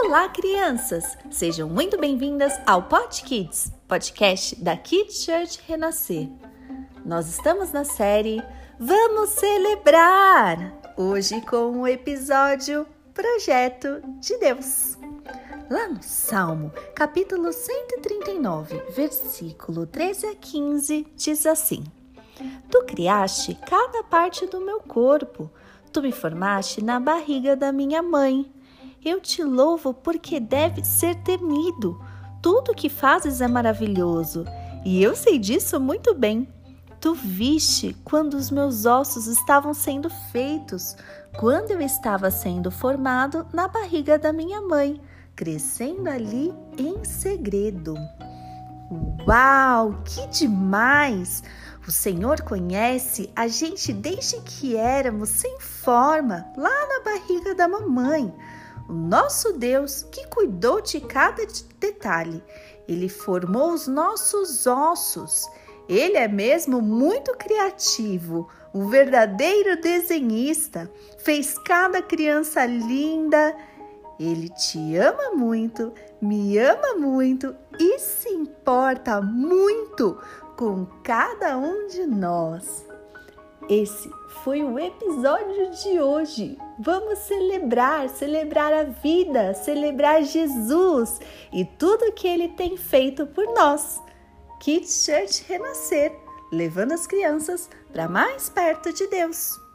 Olá, crianças! Sejam muito bem-vindas ao Pod Kids, podcast da Kids Church Renascer. Nós estamos na série Vamos Celebrar! Hoje com o episódio Projeto de Deus. Lá no Salmo, capítulo 139, versículo 13 a 15, diz assim: Tu criaste cada parte do meu corpo, tu me formaste na barriga da minha mãe. Eu te louvo porque deve ser temido. Tudo que fazes é maravilhoso, e eu sei disso muito bem. Tu viste quando os meus ossos estavam sendo feitos, quando eu estava sendo formado na barriga da minha mãe, crescendo ali em segredo. Uau, que demais! O Senhor conhece a gente desde que éramos sem forma, lá na barriga da mamãe o nosso Deus que cuidou de cada detalhe. Ele formou os nossos ossos. Ele é mesmo muito criativo, um verdadeiro desenhista. Fez cada criança linda. Ele te ama muito, me ama muito e se importa muito com cada um de nós. Esse foi o episódio de hoje. Vamos celebrar, celebrar a vida, celebrar Jesus e tudo que ele tem feito por nós. Kids Church Renascer, levando as crianças para mais perto de Deus.